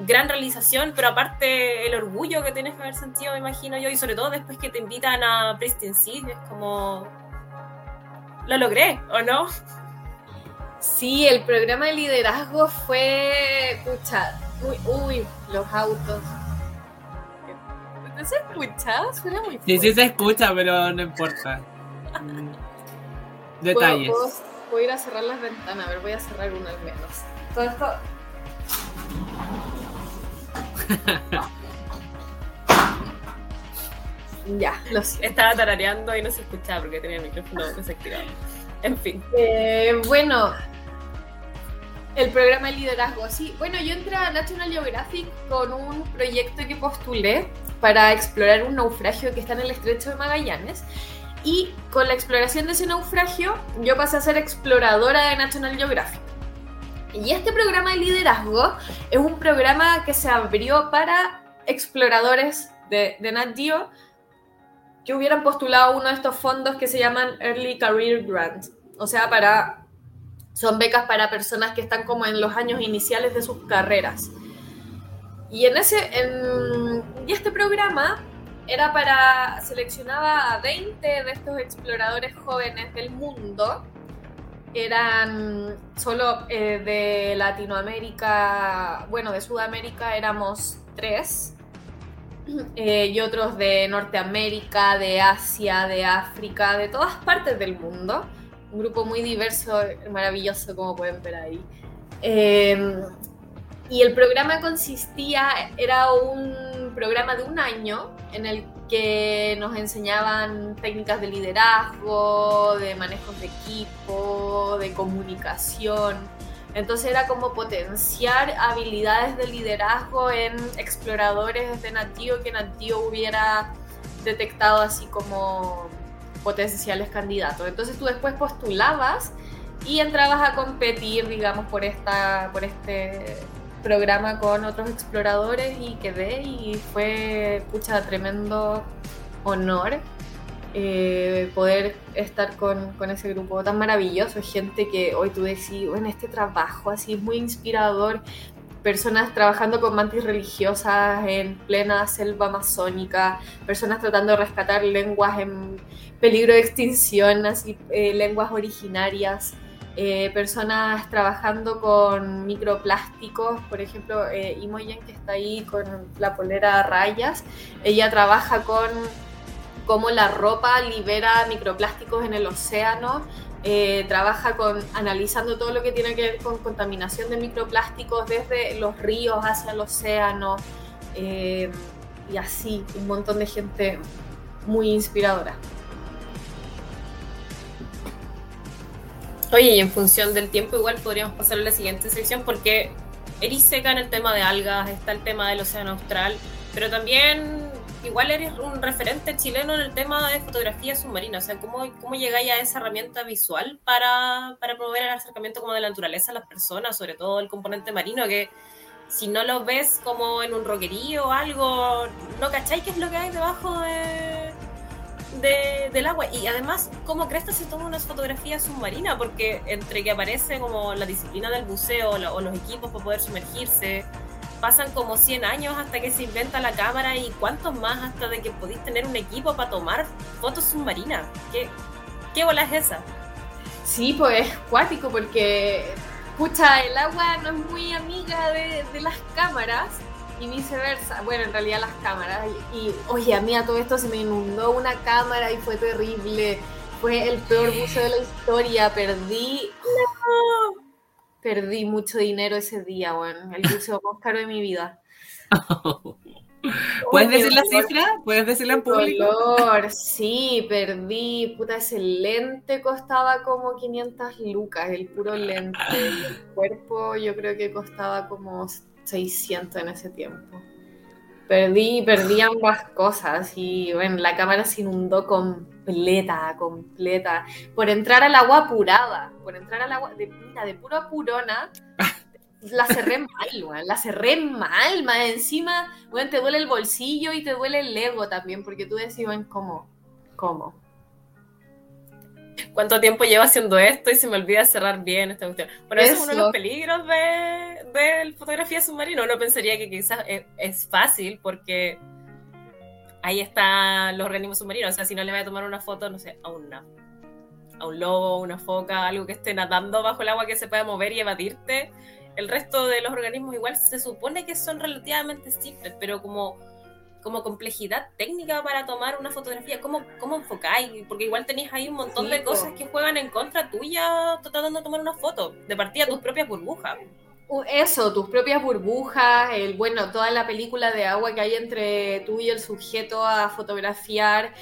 gran realización, pero aparte el orgullo que tienes que haber sentido, me imagino yo, y sobre todo después que te invitan a Pristine City, es como lo logré, ¿o no? Sí, el programa de liderazgo fue. Pucha, uy, uy, los autos. ¿No se escucha? Suena muy Sí, fuerte. sí se escucha, pero no importa. Mm. Detalles. Puedo, puedo- puedo ir a cerrar las ventanas, a ver, voy a cerrar una al menos. Todo esto. ya, lo siento. Estaba tarareando y no se escuchaba porque tenía el micrófono desactivado. En fin. Eh, bueno, el programa de liderazgo, sí. Bueno, yo entré a National Geographic con un proyecto que postulé para explorar un naufragio que está en el estrecho de Magallanes. Y con la exploración de ese naufragio, yo pasé a ser exploradora de National Geographic. Y este programa de liderazgo es un programa que se abrió para exploradores de, de Nat Geo que hubieran postulado uno de estos fondos que se llaman Early Career Grant. O sea, para son becas para personas que están como en los años iniciales de sus carreras. Y en ese y este programa era para seleccionaba a 20 de estos exploradores jóvenes del mundo. Eran solo eh, de Latinoamérica, bueno, de Sudamérica éramos tres eh, y otros de Norteamérica, de Asia, de África, de todas partes del mundo. Un grupo muy diverso, maravilloso, como pueden ver ahí. Eh, y el programa consistía, era un programa de un año en el que nos enseñaban técnicas de liderazgo, de manejos de equipo, de comunicación. Entonces era como potenciar habilidades de liderazgo en exploradores de Natio que Natio hubiera detectado así como potenciales candidatos. Entonces tú después postulabas y entrabas a competir, digamos, por, esta, por este programa con otros exploradores y quedé y fue, pucha, tremendo honor eh, poder estar con, con, ese grupo tan maravilloso, gente que hoy tú decís, en este trabajo así es muy inspirador, personas trabajando con mantis religiosas en plena selva amazónica, personas tratando de rescatar lenguas en peligro de extinción, así, eh, lenguas originarias. Eh, personas trabajando con microplásticos, por ejemplo, eh, Imogen que está ahí con la polera a rayas, ella trabaja con cómo la ropa libera microplásticos en el océano, eh, trabaja con analizando todo lo que tiene que ver con contaminación de microplásticos desde los ríos hacia el océano eh, y así, un montón de gente muy inspiradora. Oye, y en función del tiempo igual podríamos pasar a la siguiente sección porque eres seca en el tema de algas, está el tema del océano austral, pero también igual eres un referente chileno en el tema de fotografía submarina. O sea, ¿cómo, cómo llegáis a esa herramienta visual para, para promover el acercamiento como de la naturaleza a las personas, sobre todo el componente marino, que si no lo ves como en un roquerío o algo, no cacháis qué es lo que hay debajo de, de, del agua. Y además, ¿cómo crees que se toma una fotografía submarina? Porque entre que aparece como la disciplina del buceo o, o los equipos para poder sumergirse, pasan como 100 años hasta que se inventa la cámara y cuántos más hasta de que podéis tener un equipo para tomar fotos submarinas. ¿Qué, qué bola es esa? Sí, pues es cuático porque, pucha, el agua no es muy amiga de, de, las cámaras y viceversa. Bueno, en realidad las cámaras. Y, y, oye, a mí a todo esto se me inundó una cámara y fue terrible. Fue el peor buceo de la historia. Perdí. Perdí mucho dinero ese día, bueno, el buceo más caro de mi vida. ¿Puedes Oh, decir la dolor. cifra? ¿Puedes decirla en público? Dolor, sí, perdí. Puta, ese lente costaba como 500 lucas, el puro lente. El cuerpo yo creo que costaba como 600 en ese tiempo. Perdí, perdí ambas cosas y bueno, la cámara se inundó completa, completa. Por entrar al agua apurada, por entrar al agua, de, mira, de puro apurona, la cerré mal, weón, la cerré mal, más encima, weón, te duele el bolsillo y te duele el ego también, porque tú decís, weón, ¿cómo? ¿Cómo? ¿Cuánto tiempo llevo haciendo esto y se me olvida cerrar bien esta cuestión? Bueno, ese es uno de Eso. los peligros de, de la fotografía submarina. Uno pensaría que quizás es, es fácil porque ahí están los organismos submarinos. O sea, si no le voy a tomar una foto, no sé, a una a un lobo, una foca, algo que esté nadando bajo el agua que se pueda mover y evadirte. El resto de los organismos igual se supone que son relativamente simples, pero como, como complejidad técnica para tomar una fotografía, ¿cómo, cómo enfocáis? Porque igual tenéis ahí un montón Sí, de cosas que juegan en contra tuya tratando de tomar una foto. De partida tus propias burbujas. Eso, tus propias burbujas, el bueno, toda la película de agua que hay entre tú y el sujeto a fotografiar,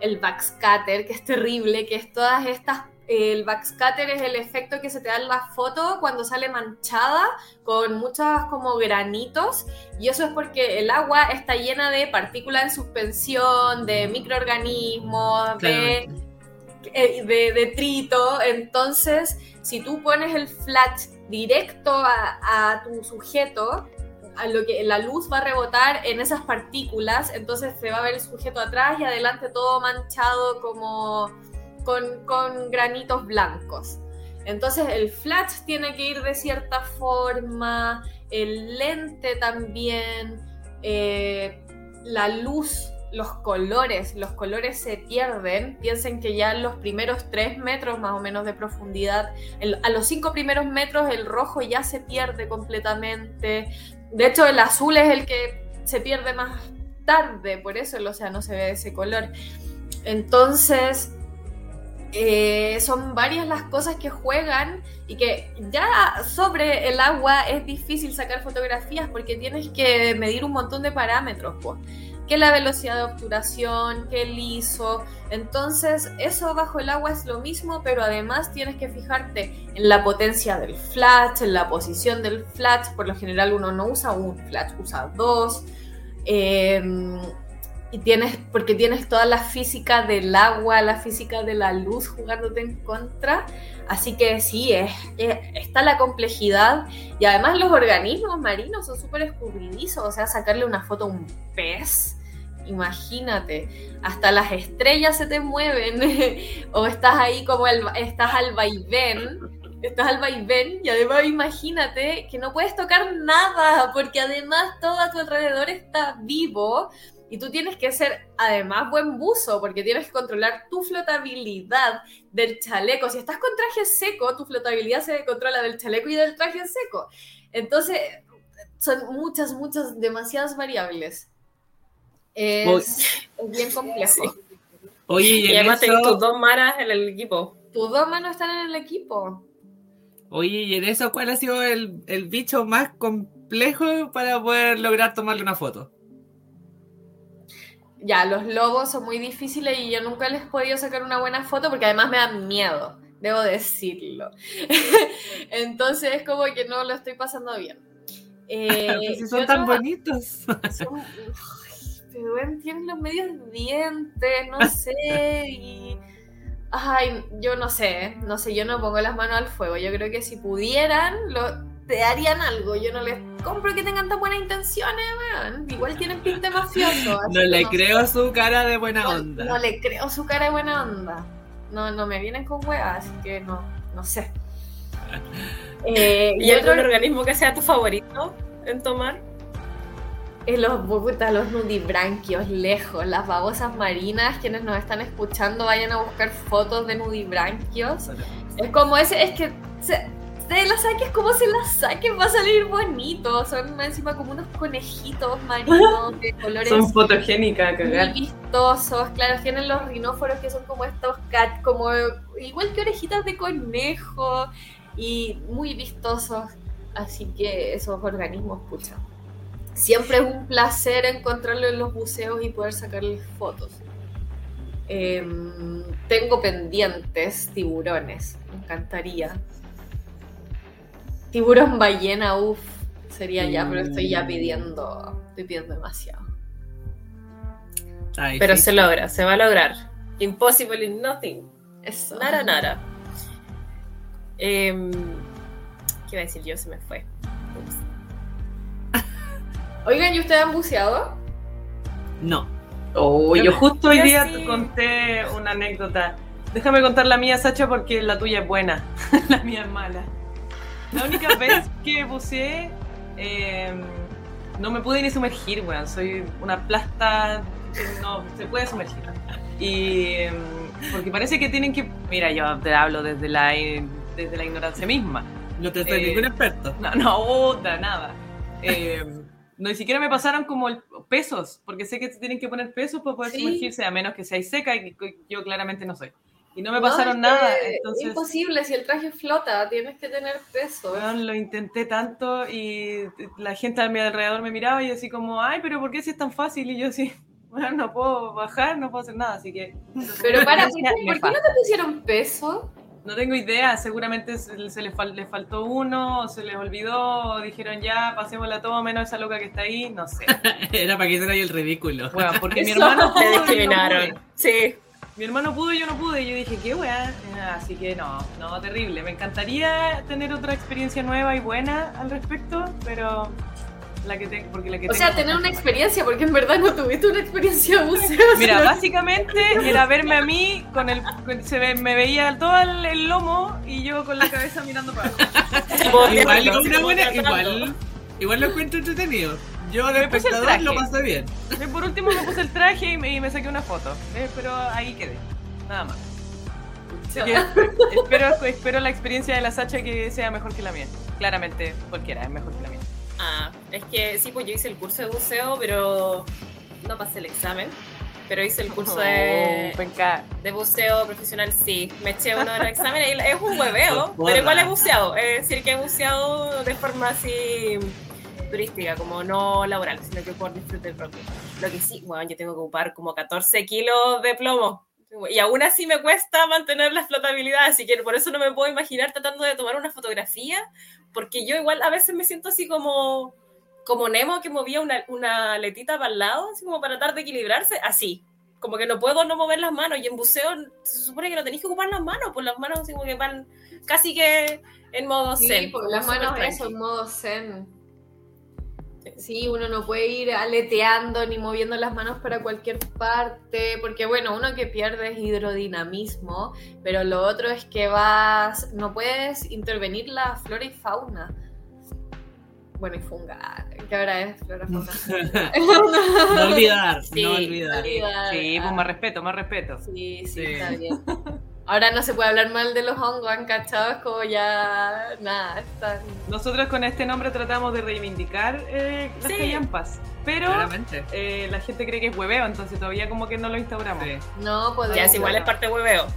el backscatter, que es terrible, que es todas estas. El backscatter es el efecto que se te da en la foto cuando sale manchada con muchos como granitos y eso es porque el agua está llena de partículas en suspensión, de microorganismos, de eh, de detrito. Entonces, si tú pones el flat directo a, tu sujeto, a lo que la luz va a rebotar en esas partículas, entonces se va a ver el sujeto atrás y adelante todo manchado como con, con granitos blancos. Entonces el flat tiene que ir de cierta forma, el lente también, eh, la luz, los colores, los colores se pierden. Piensen que ya los primeros tres metros más o menos de profundidad, a los cinco primeros metros el rojo ya se pierde completamente. De hecho, el azul es el que se pierde más tarde, por eso el océano se ve de ese color. Entonces, eh, son varias las cosas que juegan y que ya sobre el agua es difícil sacar fotografías porque tienes que medir un montón de parámetros, pues. Que la velocidad de obturación, que el ISO. Entonces, eso bajo el agua es lo mismo, pero además tienes que fijarte en la potencia del flash, en la posición del flash. Por lo general uno no usa un flash, usa dos. Eh, y tienes, porque tienes toda la física del agua, la física de la luz jugándote en contra. Así que sí, es- está la complejidad. Y además los organismos marinos son súper escurridizos. O sea, sacarle una foto a un pez, imagínate, hasta las estrellas se te mueven. o estás ahí como el, estás al vaivén. Estás al vaivén y además imagínate que no puedes tocar nada porque además todo a tu alrededor está vivo y tú tienes que ser además buen buzo porque tienes que controlar tu flotabilidad del chaleco. Si estás con traje seco, tu flotabilidad se controla del chaleco y del traje seco. Entonces, son muchas, muchas, demasiadas variables. Es, es bien complejo. Sí. Oye, y, Y en además tenés eso, tus dos maras en el equipo. Tus dos manos están en el equipo. oye, y en eso, ¿cuál ha sido el, el bicho más complejo para poder lograr tomarle una foto? Ya, los lobos son muy difíciles y yo nunca les he podido sacar una buena foto porque además me dan miedo, debo decirlo. Entonces es como que no lo estoy pasando bien. Eh, si son otro- tan bonitos. son- pero bueno, tienen los medios dientes, no sé, y... Ay, yo no sé, no sé, yo no pongo las manos al fuego. Yo creo que si pudieran, lo, te harían algo. Yo no les compro que tengan tan buenas intenciones, weón. Igual tienen pinta mafioso. No le creo su cara de buena No, onda. no le creo su cara de buena onda. No, no me vienen con huevas, así que no, no sé. Eh, ¿Y y algún otro, organismo que sea tu favorito en tomar? Los, puta, los nudibranquios, lejos, las babosas marinas, quienes nos están escuchando, vayan a buscar fotos de nudibranquios. Es como ese, es que se, te las saques como se las saques, va a salir bonito. Son encima como unos conejitos marinos de colores Son fotogénicas, muy cagar. vistosos, claro, tienen los rinóforos que son como estos cat, como igual que orejitas de conejo. y muy vistosos. Así que esos organismos, pucha. Siempre es un placer encontrarlo en los museos y poder sacarles fotos. Em, tengo pendientes tiburones, me encantaría. Tiburón ballena, uff, sería ya, pero estoy ya pidiendo, estoy pidiendo demasiado. Pero se logra, se va a lograr. Impossible in nothing. Eso. Nada, nada. Em, ¿Qué iba a decir yo? Se me fue. Oigan, ¿y ustedes han buceado? No. Oh, yo justo hoy día sí. te conté una anécdota. Déjame contar la mía, Sacha, porque la tuya es buena. la mía es mala. La única vez que buceé, eh, no me pude ni sumergir, weón. Soy una plasta que no se puede sumergir. Y eh, porque parece que tienen que. Mira, yo te hablo desde la, desde la ignorancia misma. No te soy Eh, ningún experto. No, no, otra, nada. Eh, no, ni siquiera me pasaron como el- pesos, porque sé que tienen que poner pesos para poder Sí. sumergirse, a menos que seáis seca, y yo claramente no soy. Y no me No, pasaron es nada, entonces Imposible, si el traje flota, tienes que tener peso. weón, lo intenté tanto y la gente a mi alrededor me miraba y así como, ay, pero ¿por qué si es tan fácil? Y yo así, bueno, no puedo bajar, no puedo hacer nada, así que... Pero para, ¿por por qué no te pusieron peso? No tengo idea, seguramente se, se les, fal- les faltó uno, o se les olvidó, o dijeron ya, pasémosla todo menos esa loca que está ahí, no sé. Era para que hiciera ahí el ridículo. Bueno, porque mi hermano pudo no discriminaron. Sí. Mi hermano pudo y yo no pude. Y yo dije, qué weá. Así que no, no, terrible. Me encantaría tener otra experiencia nueva y buena al respecto, pero la que tengo, porque la que O sea, tener una experiencia, porque en verdad no tuviste una experiencia de buceo. Mira, básicamente era verme a mí con el. con- se ve- me veía todo el, el lomo y yo con la cabeza mirando para abajo. Igual, una buena, igual, igual lo encuentro entretenido. Yo de espectador lo pasé bien. Y Por último me puse el traje y me, y me saqué una foto. Eh, pero ahí quedé. Nada más. Así que espero, espero la experiencia de la Sacha que sea mejor que la mía. Claramente, cualquiera es mejor que la mía. Ah, es que sí, pues yo hice el curso de buceo, pero no pasé el examen. Pero hice el curso de, Oh, penca. de buceo profesional, sí. Me eché uno de los exámenes y es un hueveo, pero igual he buceado. Es decir, que he buceado de forma así turística, como no laboral, sino que por disfrute propio. Lo que sí, bueno, yo tengo que ocupar como 14 kilos de plomo. Y aún así me cuesta mantener la flotabilidad, así que por eso no me puedo imaginar tratando de tomar una fotografía, porque yo igual a veces me siento así como, como Nemo que movía una, una letita para el lado, así como para tratar de equilibrarse, así. Como que no puedo no mover las manos, y en buceo se supone que no tenéis que ocupar las manos, pues las manos así como que van casi que en modo Sí, zen. por como las manos eso, en modo zen. Sí, uno no puede ir aleteando ni moviendo las manos para cualquier parte, porque bueno, uno que pierde es hidrodinamismo, pero lo otro es que vas, no puedes intervenir la flora y fauna. Bueno, y funga, que ahora es flora y fauna. No olvidar, Sí, no olvidar. olvidar. Sí, pues más respeto, más respeto. Sí, sí, Sí. está bien. Ahora no se puede hablar mal de los hongos, han cachado, es como ya nada, están... Nosotros con este nombre tratamos de reivindicar eh, las Sí. callampas, pero eh, la gente cree que es hueveo, entonces todavía como que no lo instauramos. Sí. No podemos... Ya es igual es parte de hueveo.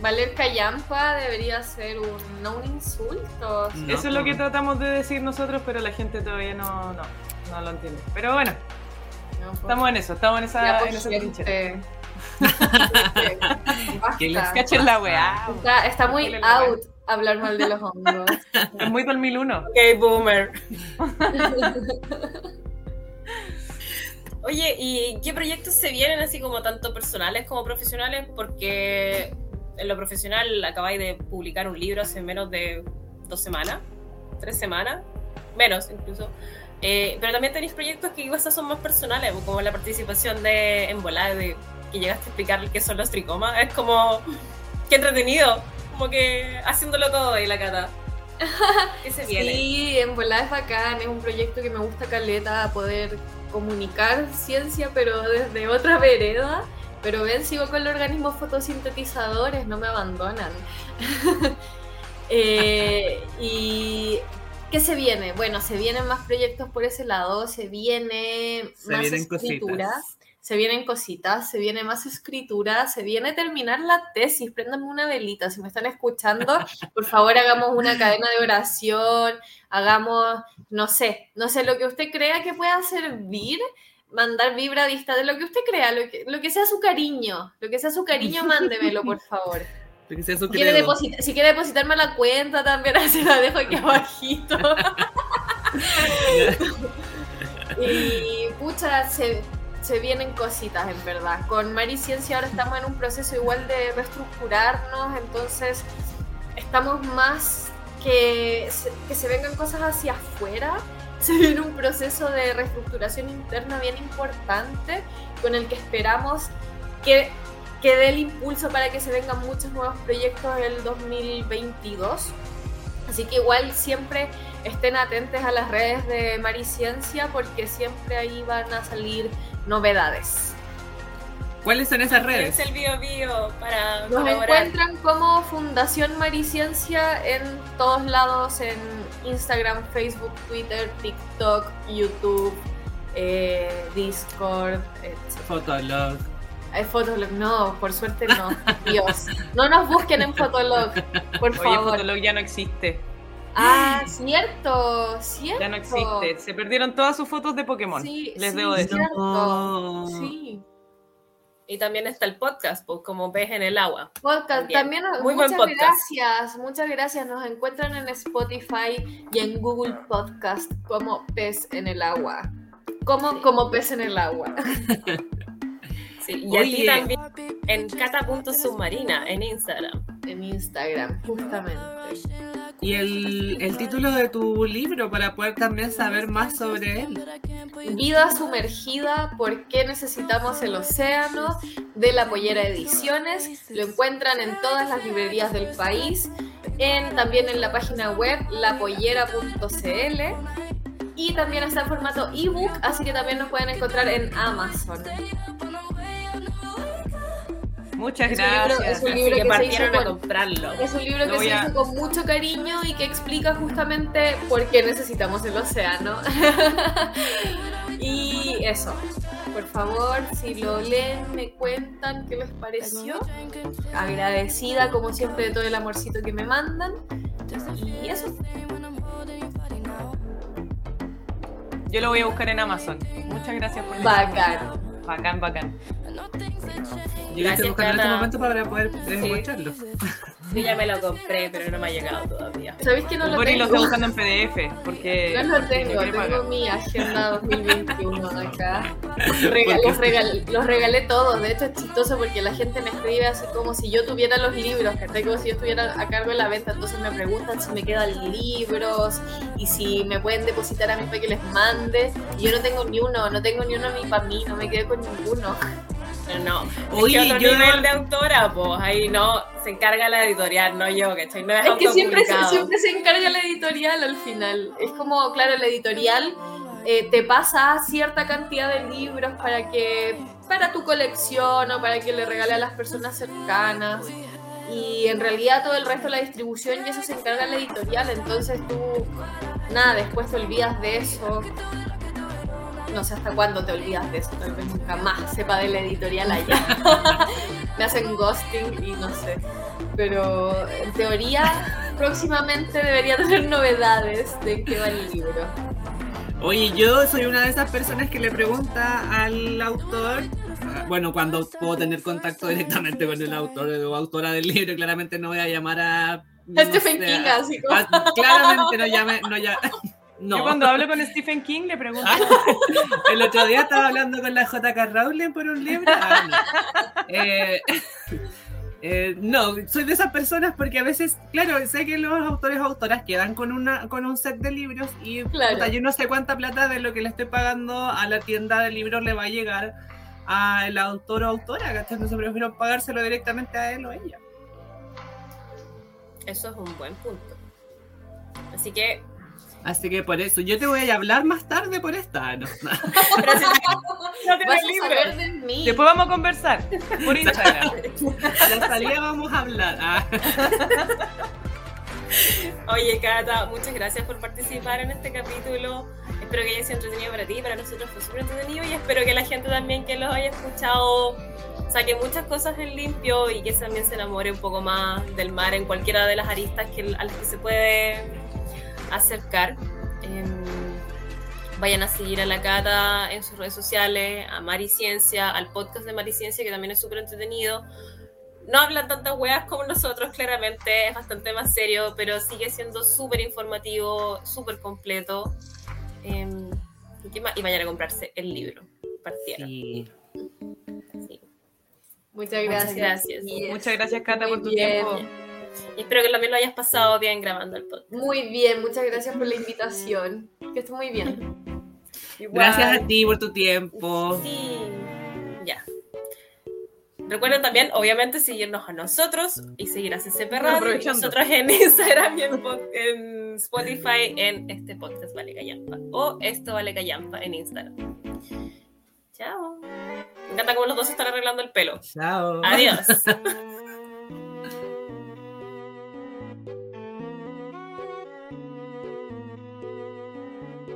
Valer callampa debería ser un, no un insulto. No, Eso es lo que tratamos de decir nosotros, pero la gente todavía no, no, no lo entiende. Pero bueno, No, pues, estamos en eso, estamos en esa, ya, en pues, esa gente. trinchera. Que les. Cachen la weá. Está, está muy out hablar mal de los hongos. Es muy 2001. Ok, boomer. Oye, ¿y qué proyectos se vienen así como tanto personales como profesionales? Porque en lo profesional acabáis de publicar un libro hace menos de dos semanas, tres semanas, menos incluso. Eh, pero también tenéis proyectos que quizás son más personales, como la participación de en de que llegaste a explicar qué son los tricomas. Es como, qué entretenido, como que haciéndolo todo ahí la cata. ¿Qué se viene? Sí, en volada es bacán, es un proyecto que me gusta caleta, poder comunicar ciencia, pero desde otra vereda. Pero ven, sigo con los organismos fotosintetizadores, no me abandonan. Eh, y ¿qué se viene? Bueno, se vienen más proyectos por ese lado, se viene Se más vienen escritura. cositas. Se vienen cositas, se viene más escritura, se viene terminar la tesis. Préndanme una velita, si me están escuchando, por favor hagamos una cadena de oración, hagamos, no sé, no sé, lo que usted crea que pueda servir, mandar vibra de lo que usted crea, lo que, lo que sea su cariño, lo que sea su cariño, mándemelo, por favor. Lo que sea su Si quiere, si quiere depositarme la cuenta también, se la dejo aquí abajito. y pucha, se, se vienen cositas en verdad. Con Mari Ciencia ahora estamos en un proceso igual de reestructurarnos, entonces estamos más que se, que se vengan cosas hacia afuera. Se viene un proceso de reestructuración interna bien importante con el que esperamos que, que dé el impulso para que se vengan muchos nuevos proyectos el 2022. Así que igual siempre estén atentos a las redes de Mariciencia porque siempre ahí van a salir novedades. ¿Cuáles son esas redes? Es el bio bio para Nos colaborar. encuentran como Fundación Mariciencia en todos lados, en Instagram, Facebook, Twitter, TikTok, YouTube, eh, Discord, etc. Fotolog. Hay Fotolog, no, por suerte no. Dios, no nos busquen en Fotolog, por Oye, favor. Fotolog ya no existe. Ah, cierto, cierto. Ya no existe. Se perdieron todas sus fotos de Pokémon. Sí, Les sí, debo decir. cierto. Sí. Y también está el podcast, pues, como pez en el agua. Podcast, También. también, Muy buen muchas podcast. gracias, muchas gracias. Nos encuentran en Spotify y en Google Podcast como pez en el agua. Como, como pez en el agua. Sí, y a ti Oye. también en cata.submarina en Instagram. En Instagram, justamente. Y el, el título de tu libro para poder también saber más sobre él. Vida sumergida, ¿por qué necesitamos el océano? De la Pollera Ediciones. Lo encuentran en todas las librerías del país. En, también en la página web lapollera.cl. Y también está en formato ebook, así que también nos pueden encontrar en Amazon. Muchas Es un libro- gracias. es un Así libro que se hizo a con- comprarlo. Es un libro Lo que se a- hizo con mucho cariño y que explica justamente por qué necesitamos el océano. y eso. Por favor, si lo leen, me cuentan qué les pareció. Agradecida, como siempre, de todo el amorcito que me mandan. Y eso. Yo lo voy a buscar en Amazon. Muchas gracias por Bacán. Bacán, bacán. Yo lo estoy Gracias, buscando en este momento para poder eh, Sí. Yo ya me lo compré, pero no me ha llegado todavía. ¿Sabéis que no lo Bori lo tengo? está buscando en PDF porque No lo tengo, pagar. tengo mi agenda 2021 acá. Los, regal- los regalé todos, de hecho es chistoso porque la gente me escribe así como si yo tuviera los libros, que como si yo estuviera a cargo de la venta, entonces me preguntan si me quedan libros y si me pueden depositar a mí para que les mande. Y yo no tengo ni uno, no tengo ni uno ni para mí, no me quedé con ninguno. No. Oye, es que otro yo- nivel de autora, pues ahí no se encarga la editorial, no yo, ¿cachai? No es, Es que siempre, siempre se encarga la editorial al final. Es como, claro, la editorial eh, te pasa cierta cantidad de libros para que para tu colección o para que le regale a las personas cercanas. Y en realidad todo el resto de la distribución y eso se encarga la editorial. Entonces tú, nada, después te olvidas de eso. No sé hasta cuándo te olvidas de eso, tal vez nunca más sepa de la editorial allá. Me hacen ghosting y no sé. Pero en teoría, próximamente debería tener novedades de qué va el libro. Oye, yo soy una de esas personas que le pregunta al autor, bueno, cuando puedo tener contacto directamente con el autor o autora del libro, claramente no voy a llamar a... no Stephen King, así como. claramente no llame, no ya, no. Yo cuando hablo con Stephen King le pregunto, El otro día estaba hablando con la JK Rowling por un libro. Ah, no. Eh, eh, no, soy de esas personas porque a veces, claro, sé que los autores o autoras quedan con una con un set de libros y Claro. puta, yo no sé cuánta plata de lo que le estoy pagando a la tienda de libros le va a llegar al autor o autora, ¿cachai? Entonces prefiero pagárselo directamente a él o a ella. Eso es un buen punto. Así que, Así que por eso, yo te voy a hablar más tarde por esta. ¿no? pero si no tienes Vas a libro. saber de mí. después vamos a conversar por Instagram. A la salida vamos a hablar. Ah. Oye, Cata, muchas gracias por participar en este capítulo. Espero que haya sido entretenido para ti, para nosotros fue súper entretenido y espero que la gente también que los haya escuchado saque muchas cosas en limpio y que también se enamore un poco más del mar en cualquiera de las aristas que, a las que se puede acercar. Em, vayan a seguir a la Cata en sus redes sociales, a Mari Ciencia, al podcast de Mari Ciencia, que también es súper entretenido no hablan tantas weas como nosotros, claramente, es bastante más serio, pero sigue siendo súper informativo, súper completo. Em, ¿y, qué más? y vayan a comprarse el libro. Partieron. Sí. Sí. Muchas gracias. gracias. Bien. Muchas gracias, Cata, por tu Muy bien. tiempo. Y espero que también lo hayas pasado bien grabando el podcast. Muy bien, muchas gracias por la invitación. Que esté muy bien. Gracias a ti por tu tiempo. Sí, ya. Recuerden también, obviamente, seguirnos a nosotros y seguir a CCP Radio. Aprovechando. Nosotros en Instagram y en, en Spotify en este podcast Vale Callampa. O esto Vale Callampa en Instagram. Chao. Me encanta cómo los dos están arreglando el pelo. Chao. Adiós.